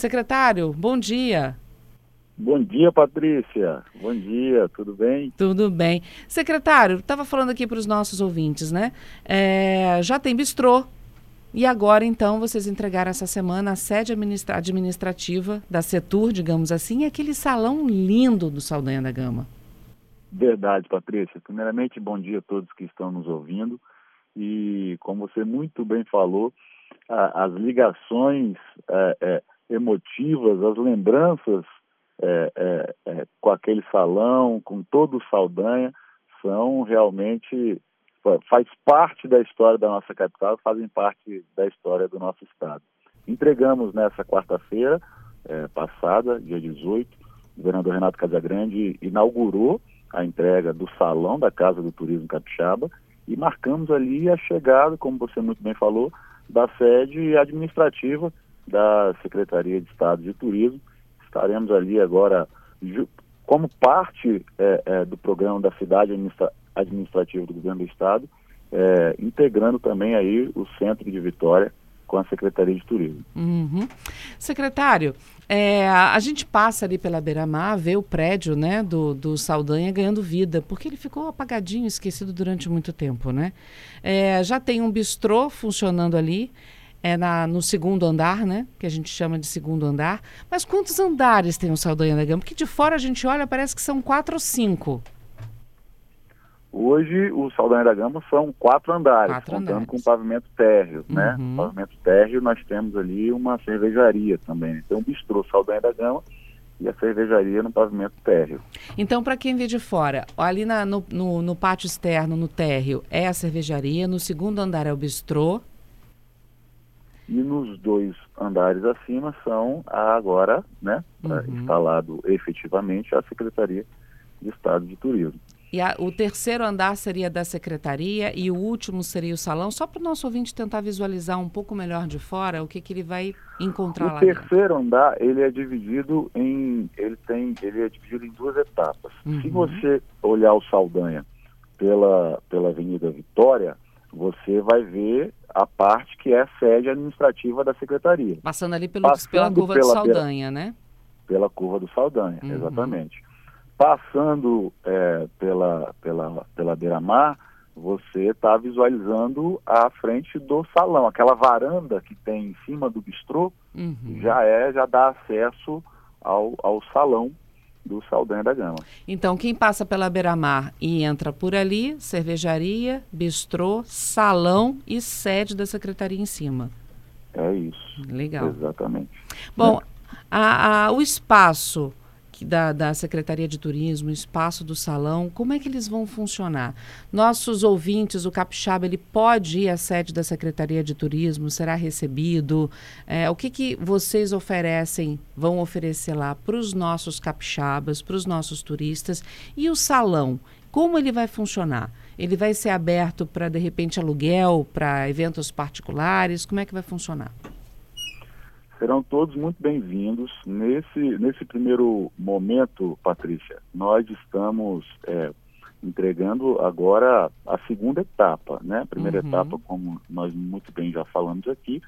Secretário, bom dia. Bom dia, Patrícia. Bom dia, tudo bem? Tudo bem. Secretário, estava falando aqui para os nossos ouvintes, né? É, já tem bistrô. E agora, então, vocês entregaram essa semana a sede administra administrativa da Setur, digamos assim, e aquele salão lindo do Saldanha da Gama. Verdade, Patrícia. Primeiramente, bom dia a todos que estão nos ouvindo. E, como você muito bem falou, a, as ligações é, é, emotivas, as lembranças é, é, é, com aquele salão, com todo o Saldanha, são realmente faz parte da história da nossa capital, fazem parte da história do nosso estado. Entregamos nessa quarta-feira é, passada, dia 18, o governador Renato Casagrande inaugurou a entrega do salão da Casa do Turismo Capixaba e marcamos ali a chegada, como você muito bem falou, da sede administrativa da Secretaria de Estado de Turismo. Estaremos ali agora como parte é, é, do programa da cidade administra administrativa do governo do estado, é, integrando também aí o centro de Vitória com a Secretaria de Turismo. Uhum. Secretário, é, a gente passa ali pela beira-mar, vê o prédio né, do, do Saldanha ganhando vida, porque ele ficou apagadinho, esquecido durante muito tempo, né? É, já tem um bistrô funcionando ali, é na, no segundo andar, né? Que a gente chama de segundo andar. Mas quantos andares tem o Saldanha da Gama? Porque de fora a gente olha, parece que são quatro ou cinco. Hoje, o Saldanha da Gama são quatro andares, quatro contando andares. com pavimento térreo, né? Uhum. Pavimento térreo, nós temos ali uma cervejaria também. Então, o bistrô Saldanha da Gama e a cervejaria no pavimento térreo. Então, para quem vê de fora, ali na, no, no, no, pátio externo, no térreo, é a cervejaria, no segundo andar é o bistrô. E nos dois andares acima são agora, né, uhum. instalado efetivamente a Secretaria de Estado de Turismo. E a, o terceiro andar seria da secretaria e o último seria o salão, só para o nosso ouvinte tentar visualizar um pouco melhor de fora o que, que ele vai encontrar o lá. O terceiro dentro. andar ele é dividido em ele tem ele é dividido em duas etapas. Uhum. Se você olhar o Saldanha pela pela Avenida Vitória, você vai ver a parte que é a sede administrativa da secretaria. Passando ali pelo, Passando pela curva pela, do Saldanha, pela, né? Pela curva do Saldanha, uhum. exatamente. Passando é, pela, pela, pela beira-mar, você está visualizando a frente do salão. Aquela varanda que tem em cima do bistrô uhum. já é, já dá acesso ao, ao salão do Saldanha da Gama. Então, quem passa pela beira-mar e entra por ali, cervejaria, bistrô, salão e sede da secretaria em cima. É isso. Legal. Exatamente. Bom, é. a, a, o espaço da, da Secretaria de Turismo, o espaço do salão, como é que eles vão funcionar? Nossos ouvintes, o Capixaba, ele pode ir à sede da Secretaria de Turismo, será recebido? É, o que, que vocês oferecem, vão oferecer lá para os nossos capixabas, para os nossos turistas? E o salão, como ele vai funcionar? Ele vai ser aberto para, de repente, aluguel, para eventos particulares? Como é que vai funcionar? Serão todos muito bem-vindos. Nesse, nesse primeiro momento, Patrícia, nós estamos é, entregando agora a segunda etapa. Né? A primeira uhum. etapa, como nós muito bem já falamos aqui,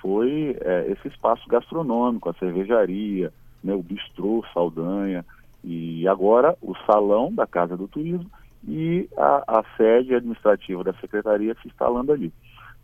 foi é, esse espaço gastronômico, a cervejaria, né, o bistrô Saldanha, e agora o salão da Casa do Turismo e a, a sede administrativa da Secretaria se instalando ali.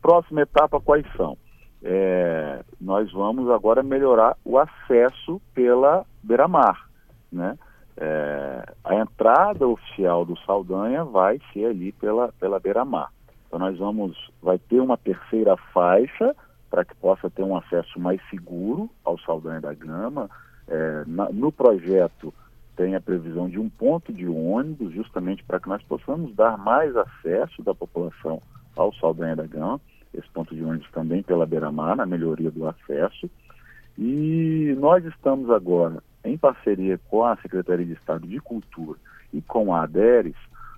Próxima etapa, quais são? É, nós vamos agora melhorar o acesso pela beira-mar, né? É, a entrada oficial do Saldanha vai ser ali pela, pela beira-mar. Então nós vamos, vai ter uma terceira faixa para que possa ter um acesso mais seguro ao Saldanha da Gama. É, na, no projeto tem a previsão de um ponto de ônibus, justamente para que nós possamos dar mais acesso da população ao Saldanha da Gama esse ponto de ônibus também pela beira-mar, na melhoria do acesso. E nós estamos agora, em parceria com a Secretaria de Estado de Cultura e com a ADERES,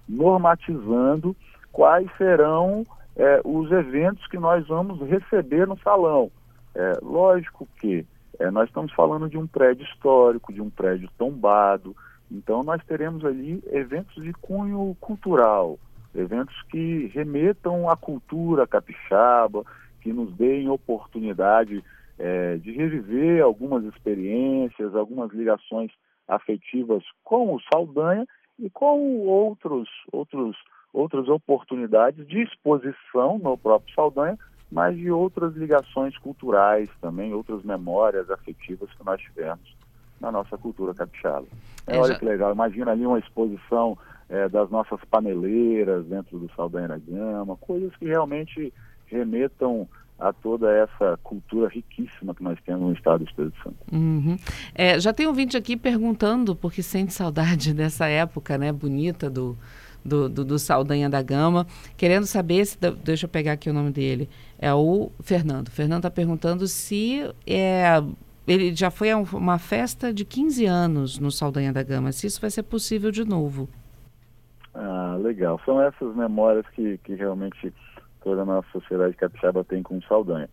normatizando quais serão é, os eventos que nós vamos receber no salão. É, lógico que é, nós estamos falando de um prédio histórico, de um prédio tombado, então nós teremos ali eventos de cunho cultural, eventos que remetam à cultura capixaba, que nos deem oportunidade é, de reviver algumas experiências, algumas ligações afetivas com o Saldanha e com outros, outros, outras oportunidades de exposição no próprio Saldanha, mas de outras ligações culturais também, outras memórias afetivas que nós tivemos na nossa cultura capixaba. É, olha já... que legal, imagina ali uma exposição é, das nossas paneleiras dentro do Saldanha da Gama, coisas que realmente remetam a toda essa cultura riquíssima que nós temos no estado do Espírito Santo. Uhum. É, já tem um vídeo aqui perguntando porque sente saudade dessa época né, bonita do, do, do, do Saldanha da Gama, querendo saber se. Deixa eu pegar aqui o nome dele. É o Fernando. O Fernando está perguntando se é, ele já foi a uma festa de 15 anos no Saldanha da Gama, se isso vai ser possível de novo. Ah, legal. São essas memórias que, que realmente toda a nossa sociedade capixaba tem com o Saldanha.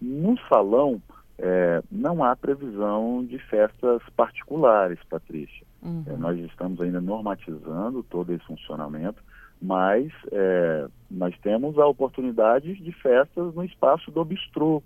No salão, é, não há previsão de festas particulares, Patrícia. Uhum. É, nós estamos ainda normatizando todo esse funcionamento, mas é, nós temos a oportunidade de festas no espaço do bistrô,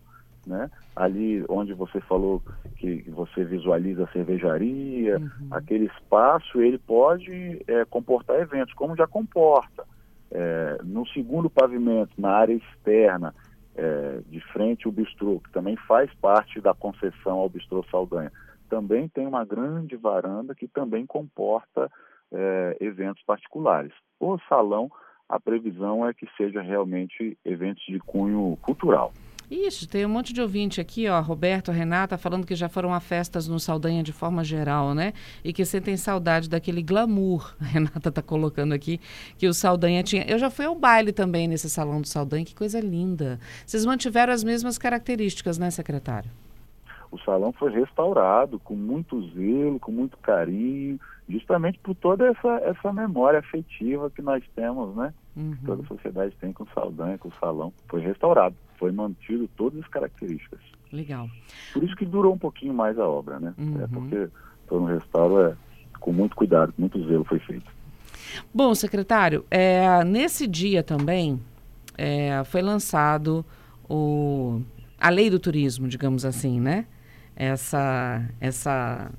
né? Ali onde você falou que você visualiza a cervejaria, uhum. aquele espaço ele pode é, comportar eventos, como já comporta. É, no segundo pavimento, na área externa, é, de frente ao bistrô, que também faz parte da concessão ao bistrô Saldanha, também tem uma grande varanda que também comporta é, eventos particulares. O salão, a previsão é que seja realmente eventos de cunho cultural. Isso, tem um monte de ouvinte aqui, ó, Roberto, Renata, falando que já foram a festas no Saldanha de forma geral, né? E que sentem saudade daquele glamour. A Renata tá colocando aqui que o Saldanha tinha. Eu já fui ao baile também nesse salão do Saldanha, que coisa linda. Vocês mantiveram as mesmas características, né, secretário? O salão foi restaurado com muito zelo, com muito carinho, justamente por toda essa, essa memória afetiva que nós temos, né? Uhum. Toda a sociedade tem com o Saldanha, com o salão. Foi restaurado foi mantido todas as características. Legal. Por isso que durou um pouquinho mais a obra, né? É uhum. É porque todo um restauro é com muito cuidado, muito zelo foi feito. Bom, secretário, é, nesse dia também é, foi lançado o, a lei do turismo, digamos assim, né? Essa, essa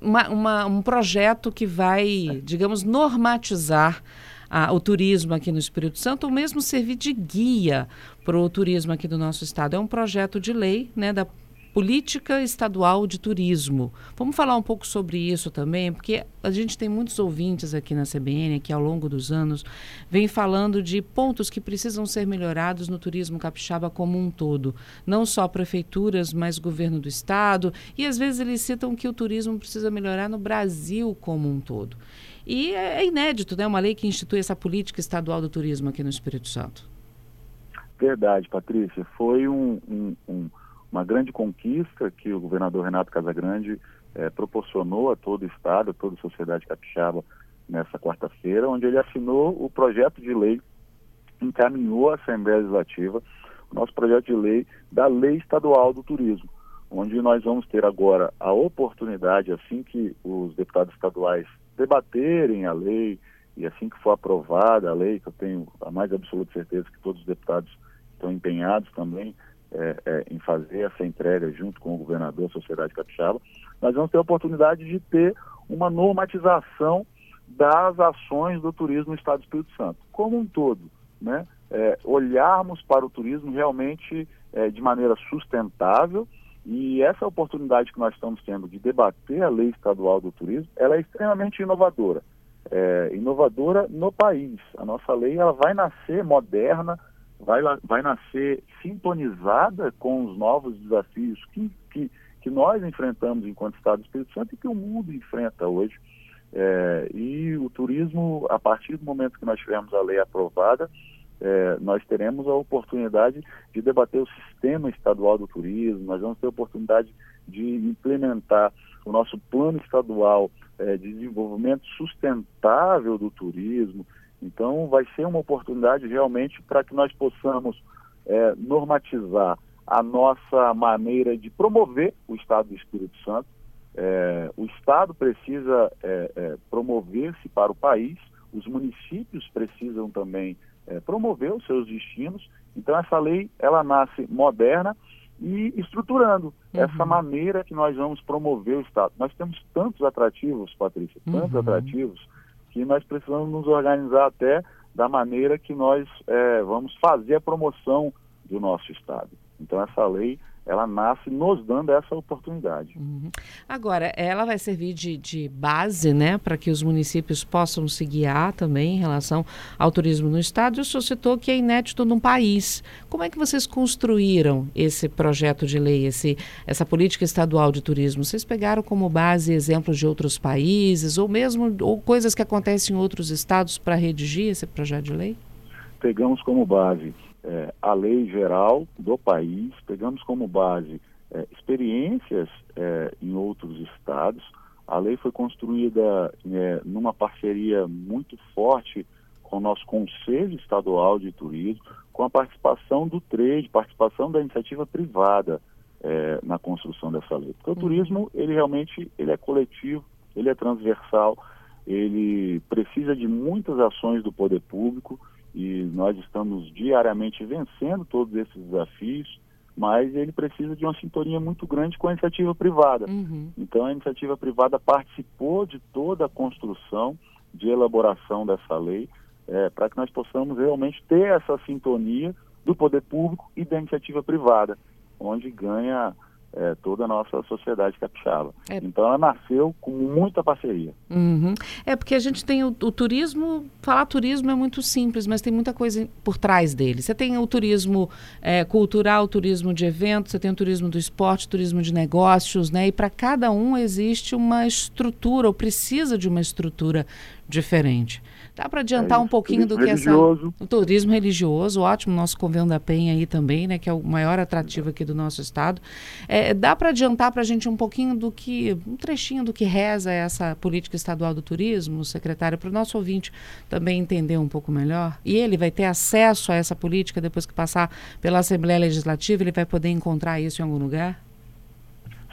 uma, uma, um projeto que vai, digamos, normatizar a, o turismo aqui no Espírito Santo, ou mesmo servir de guia para o turismo aqui do nosso estado. É um projeto de lei né, da Política Estadual de Turismo. Vamos falar um pouco sobre isso também, porque a gente tem muitos ouvintes aqui na CBN que ao longo dos anos vem falando de pontos que precisam ser melhorados no turismo capixaba como um todo. Não só prefeituras, mas governo do estado. E às vezes eles citam que o turismo precisa melhorar no Brasil como um todo. E é, é inédito, né? Uma lei que institui essa política estadual do turismo aqui no Espírito Santo. Verdade, Patrícia. Foi um, um, um, uma grande conquista que o governador Renato Casagrande eh, proporcionou a todo o Estado, a toda a sociedade capixaba nessa quarta-feira, onde ele assinou o projeto de lei, encaminhou à Assembleia Legislativa o nosso projeto de lei da Lei Estadual do Turismo, onde nós vamos ter agora a oportunidade, assim que os deputados estaduais debaterem a lei e assim que for aprovada a lei, que eu tenho a mais absoluta certeza que todos os deputados estão empenhados também é, é, em fazer essa entrega junto com o governador, a sociedade capixaba, nós vamos ter a oportunidade de ter uma normatização das ações do turismo no Estado do Espírito Santo, como um todo, né? É, olharmos para o turismo realmente é, de maneira sustentável e essa oportunidade que nós estamos tendo de debater a lei estadual do turismo, ela é extremamente inovadora. É, inovadora no país. A nossa lei ela vai nascer moderna, vai, vai nascer sintonizada com os novos desafios que, que, que nós enfrentamos enquanto Estado do Espírito Santo e que o mundo enfrenta hoje. É, e o turismo, a partir do momento que nós tivermos a lei aprovada, é, nós teremos a oportunidade de debater o sistema estadual do turismo, nós vamos ter a oportunidade de implementar o nosso plano estadual é, de desenvolvimento sustentável do turismo. Então, vai ser uma oportunidade realmente para que nós possamos é, normatizar a nossa maneira de promover o Estado do Espírito Santo. É, o Estado precisa é, é, promover-se para o país, os municípios precisam também é, promover os seus destinos. Então essa lei ela nasce moderna e estruturando uhum. essa maneira que nós vamos promover o Estado. Nós temos tantos atrativos, Patrícia, tantos uhum. atrativos, que nós precisamos nos organizar até da maneira que nós é, vamos fazer a promoção do nosso Estado. Então, essa lei ela nasce nos dando essa oportunidade. Uhum. Agora, ela vai servir de, de base, né, para que os municípios possam se guiar também em relação ao turismo no estado. E o senhor citou que é inédito no país. Como é que vocês construíram esse projeto de lei, esse, essa política estadual de turismo? Vocês pegaram como base exemplos de outros países ou mesmo ou coisas que acontecem em outros estados para redigir esse projeto de lei? Pegamos como base é, a lei geral do país, pegamos como base é, experiências é, em outros estados. A lei foi construída é, numa parceria muito forte com o nosso Conselho Estadual de Turismo, com a participação do trade, participação da iniciativa privada é, na construção dessa lei. Porque o uhum. turismo, ele realmente ele é coletivo, ele é transversal, ele precisa de muitas ações do poder público, e nós estamos diariamente vencendo todos esses desafios, mas ele precisa de uma sintonia muito grande com a iniciativa privada. Uhum. Então, a iniciativa privada participou de toda a construção, de elaboração dessa lei, é, para que nós possamos realmente ter essa sintonia do poder público e da iniciativa privada, onde ganha é, toda a nossa sociedade capixaba. É. Então ela nasceu com muita parceria. Uhum. É porque a gente tem o, o, turismo, falar turismo é muito simples, mas tem muita coisa por trás dele. Você tem o turismo é, cultural, o turismo de eventos, você tem o turismo do esporte, o turismo de negócios, né? E para cada um existe uma estrutura, ou precisa de uma estrutura diferente. Dá para adiantar é um pouquinho do que religioso. essa. O turismo religioso, ótimo, nosso Convênio da Penha aí também, né? Que é o maior atrativo aqui do nosso estado. É, dá para adiantar para a gente um pouquinho do que, um trechinho do que reza essa política estadual do turismo, secretário, para o nosso ouvinte também entender um pouco melhor. E ele vai ter acesso a essa política depois que passar pela Assembleia Legislativa, ele vai poder encontrar isso em algum lugar?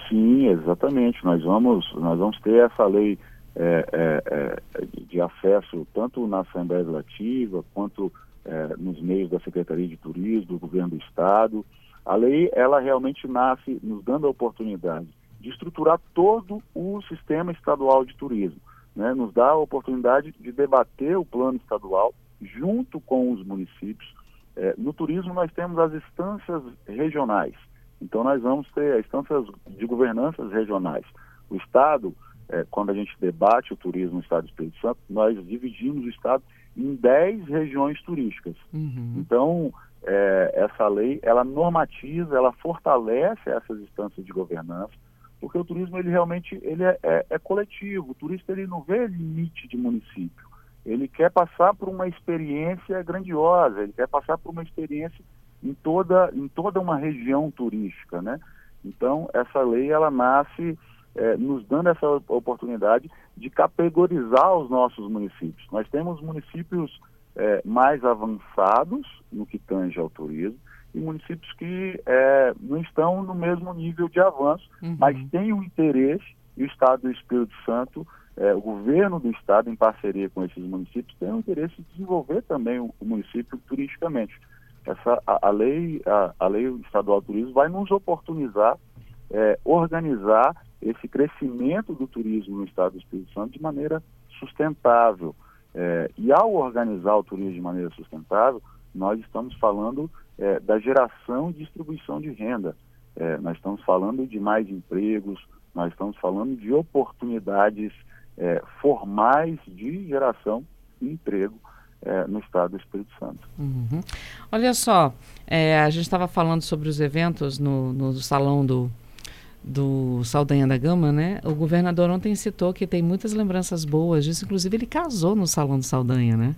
Sim, exatamente. Nós vamos, nós vamos ter essa lei é, é, é, de acesso tanto na Assembleia Legislativa quanto é, nos meios da Secretaria de Turismo, do Governo do Estado. A lei, ela realmente nasce nos dando a oportunidade de estruturar todo o sistema estadual de turismo, né? nos dá a oportunidade de debater o plano estadual junto com os municípios. É, no turismo nós temos as instâncias regionais, então nós vamos ter instâncias de governanças regionais. O Estado é, quando a gente debate o turismo no Estado do Espírito Santo, nós dividimos o Estado em 10 regiões turísticas. Uhum. Então, é, essa lei, ela normatiza, ela fortalece essas instâncias de governança, porque o turismo, ele realmente ele é, é, é coletivo. O turista, ele não vê limite de município. Ele quer passar por uma experiência grandiosa, ele quer passar por uma experiência em toda, em toda uma região turística, né? Então, essa lei, ela nasce é, nos dando essa oportunidade de categorizar os nossos municípios. Nós temos municípios é, mais avançados no que tange ao turismo e municípios que é, não estão no mesmo nível de avanço, uhum. mas têm o um interesse, e o Estado do Espírito Santo, o governo do Estado, em parceria com esses municípios, tem o interesse de desenvolver também o, o município turisticamente. Essa, a, a lei, a, a, lei estadual do turismo vai nos oportunizar é, organizar esse crescimento do turismo no estado do Espírito Santo de maneira sustentável. É, e ao organizar o turismo de maneira sustentável, nós estamos falando é, da geração e distribuição de renda. É, nós estamos falando de mais empregos, nós estamos falando de oportunidades é, formais de geração de emprego é, no estado do Espírito Santo. Uhum. Olha só, é, a gente estava falando sobre os eventos no, no salão do do Saldanha da Gama, né? O governador ontem citou que tem muitas lembranças boas disso. Inclusive, ele casou no Salão do Saldanha, né?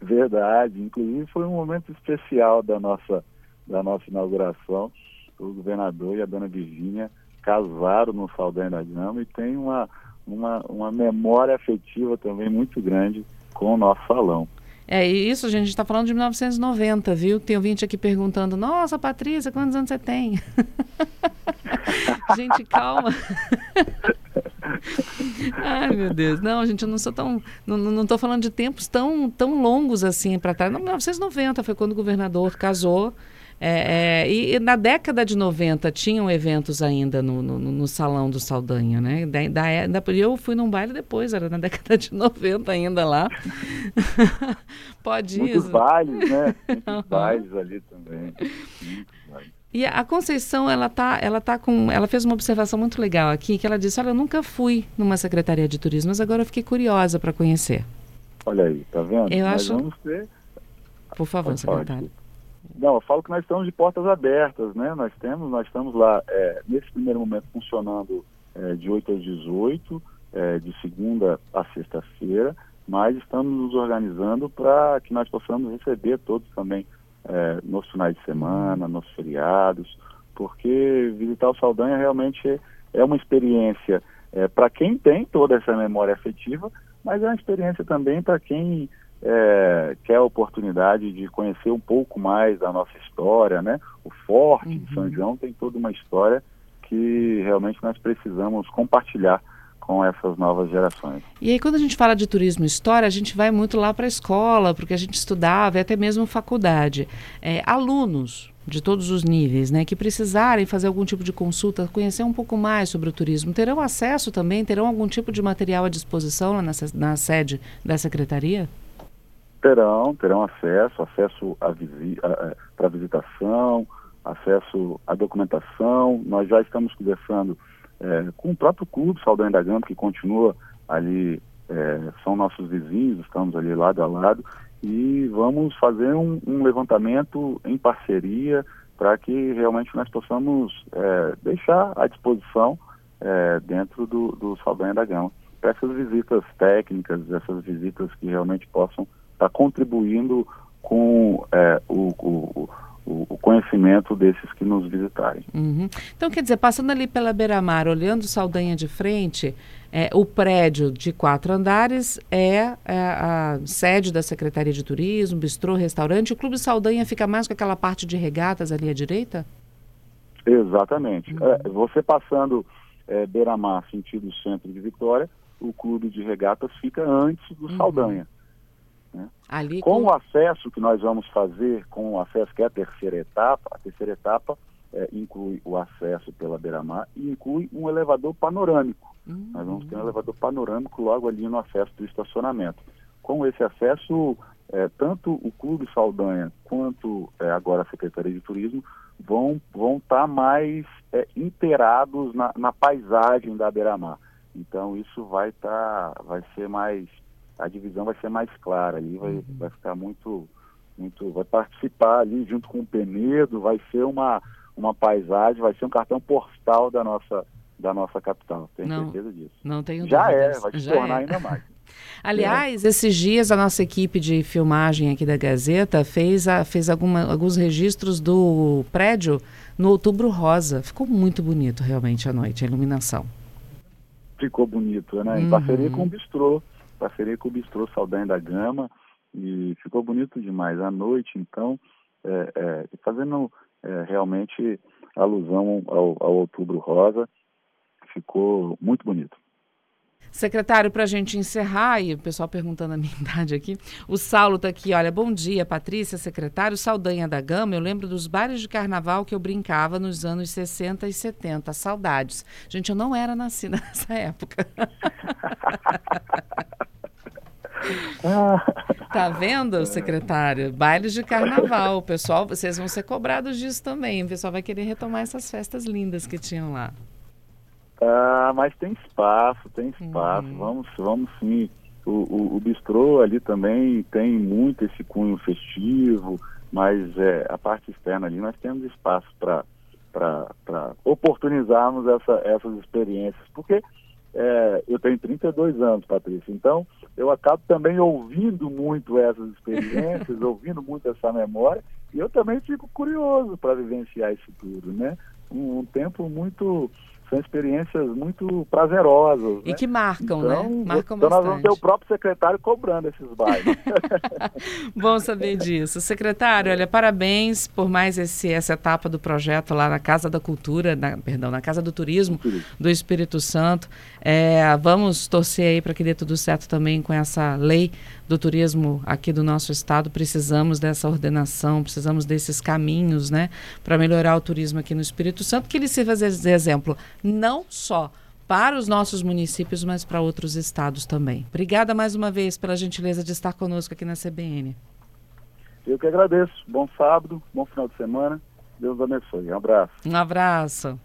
Verdade. Inclusive, foi um momento especial da nossa, da nossa inauguração. O governador e a dona Virgínia casaram no Saldanha da Gama e tem uma, uma, uma memória afetiva também muito grande com o nosso salão. É isso, gente, a gente está falando de 1990, viu? Tem ouvinte aqui perguntando, nossa, Patrícia, quantos anos você tem? gente, calma. Ai, meu Deus. Não, gente, eu não sou tão. Não estou falando de tempos tão, tão longos assim para trás. Não, 1990 foi quando o governador casou É, é, e, e, na década de 90 tinham eventos ainda no, no, no Salão do Saldanha, né? Da, da, da, eu fui num baile depois, era na década de 90 ainda lá. Pode Muitos bailes, né? Muitos bailes ali também. E a Conceição, ela tá, ela tá com, ela fez uma observação muito legal aqui, que ela disse, olha, eu nunca fui numa secretaria de turismo, mas agora eu fiquei curiosa para conhecer. Olha aí, tá vendo? Eu Nós acho... vamos ter... Por favor, secretário. Não, eu falo que nós estamos de portas abertas, né? Nós temos, nós estamos lá, é, nesse primeiro momento, funcionando é, de 8 às 18, é, de segunda a sexta-feira, mas estamos nos organizando para que nós possamos receber todos também é, nos finais de semana, nos feriados, porque visitar o Saldanha realmente é uma experiência é, para quem tem toda essa memória afetiva, mas é uma experiência também para quem é, quer a oportunidade de conhecer um pouco mais da nossa história, né? O Forte uhum. de São uhum. João tem toda uma história que realmente nós precisamos compartilhar com essas novas gerações. E aí, quando a gente fala de turismo e história, a gente vai muito lá para a escola, porque a gente estudava, e até mesmo faculdade. É, alunos de todos os níveis, né, que precisarem fazer algum tipo de consulta, conhecer um pouco mais sobre o turismo, terão acesso também, terão algum tipo de material à disposição na, na sede da secretaria? Terão, terão acesso, acesso para visitação, acesso à documentação. Nós já estamos conversando é, com o próprio clube Saldanha da Gama, que continua ali, é, são nossos vizinhos, estamos ali lado a lado, e vamos fazer um, um levantamento em parceria para que realmente nós possamos é, deixar à disposição é, dentro do, do Saldanha da Gama para essas visitas técnicas, essas visitas que realmente possam está contribuindo com é, o, o, o, conhecimento desses que nos visitarem. Uhum. Então, quer dizer, passando ali pela beira-mar, olhando Saldanha de frente, é, o prédio de quatro andares é, é, a sede da Secretaria de Turismo, bistrô, restaurante. O Clube Saldanha fica mais com aquela parte de regatas ali à direita? Exatamente. Uhum. É, você passando é, beira-mar, sentido centro de Vitória, o Clube de Regatas fica antes do uhum. Saldanha. Né? Ali com, com o acesso que nós vamos fazer, com o acesso que é a terceira etapa, a terceira etapa é, inclui o acesso pela beira-mar e inclui um elevador panorâmico. Uhum. Nós vamos ter um elevador panorâmico logo ali no acesso do estacionamento. Com esse acesso, é, tanto o Clube Saldanha quanto é, agora a Secretaria de Turismo vão vão estar tá mais é, inteirados na, na, paisagem da beira-mar. Então isso vai estar, tá, vai ser mais a divisão vai ser mais clara ali, vai, uhum. vai ficar muito, muito, vai participar ali junto com o Penedo, vai ser uma, uma paisagem, vai ser um cartão postal da nossa, da nossa capital, tenho não, certeza disso. Não tenho Já dúvidas. é, vai se Já tornar é. ainda mais. Aliás, é. esses dias a nossa equipe de filmagem aqui da Gazeta fez, a, fez alguma, alguns registros do prédio no Outubro Rosa. Ficou muito bonito realmente à noite, a iluminação. Ficou bonito, né? Em uhum. parceria com o Bistrô parceria com o Bistrô Saldanha da Gama e ficou bonito demais. À noite, então, é, é, fazendo é, realmente alusão ao, ao Outubro Rosa, ficou muito bonito. Secretário, para a gente encerrar, e o pessoal perguntando a minha idade aqui, o Saulo está aqui, olha, bom dia, Patrícia, secretário, Saldanha da Gama, eu lembro dos bailes de carnaval que eu brincava nos anos 60 e 70, saudades. Gente, eu não era nascida nessa época. Tá vendo, secretário? Bailes de carnaval. Pessoal, vocês vão ser cobrados disso também. O pessoal vai querer retomar essas festas lindas que tinham lá. Ah, mas tem espaço, tem espaço. Uhum. Vamos, vamos sim. O, o, o, bistrô ali também tem muito esse cunho festivo, mas é, a parte externa ali nós temos espaço para oportunizarmos essa, essas experiências. Porque é, eu tenho 32 anos, Patrícia, então eu acabo também ouvindo muito essas experiências, ouvindo muito essa memória, e eu também fico curioso para vivenciar isso tudo, né? Um, um tempo muito são experiências muito prazerosas. E né? que marcam, então, né? Marcam então bastante. nós vamos ter o próprio secretário cobrando esses bairros. Bom saber disso. Secretário, olha, parabéns por mais esse, essa etapa do projeto lá na Casa da Cultura, na, perdão, na Casa do Turismo do Espírito Santo. É, vamos torcer aí para que dê tudo certo também com essa lei do turismo aqui do nosso estado. Precisamos dessa ordenação, precisamos desses caminhos, né, para melhorar o turismo aqui no Espírito Santo, que ele sirva de exemplo não só para os nossos municípios, mas para outros estados também. Obrigada mais uma vez pela gentileza de estar conosco aqui na CBN. Eu que agradeço. Bom sábado, bom final de semana. Deus abençoe. Um abraço. Um abraço.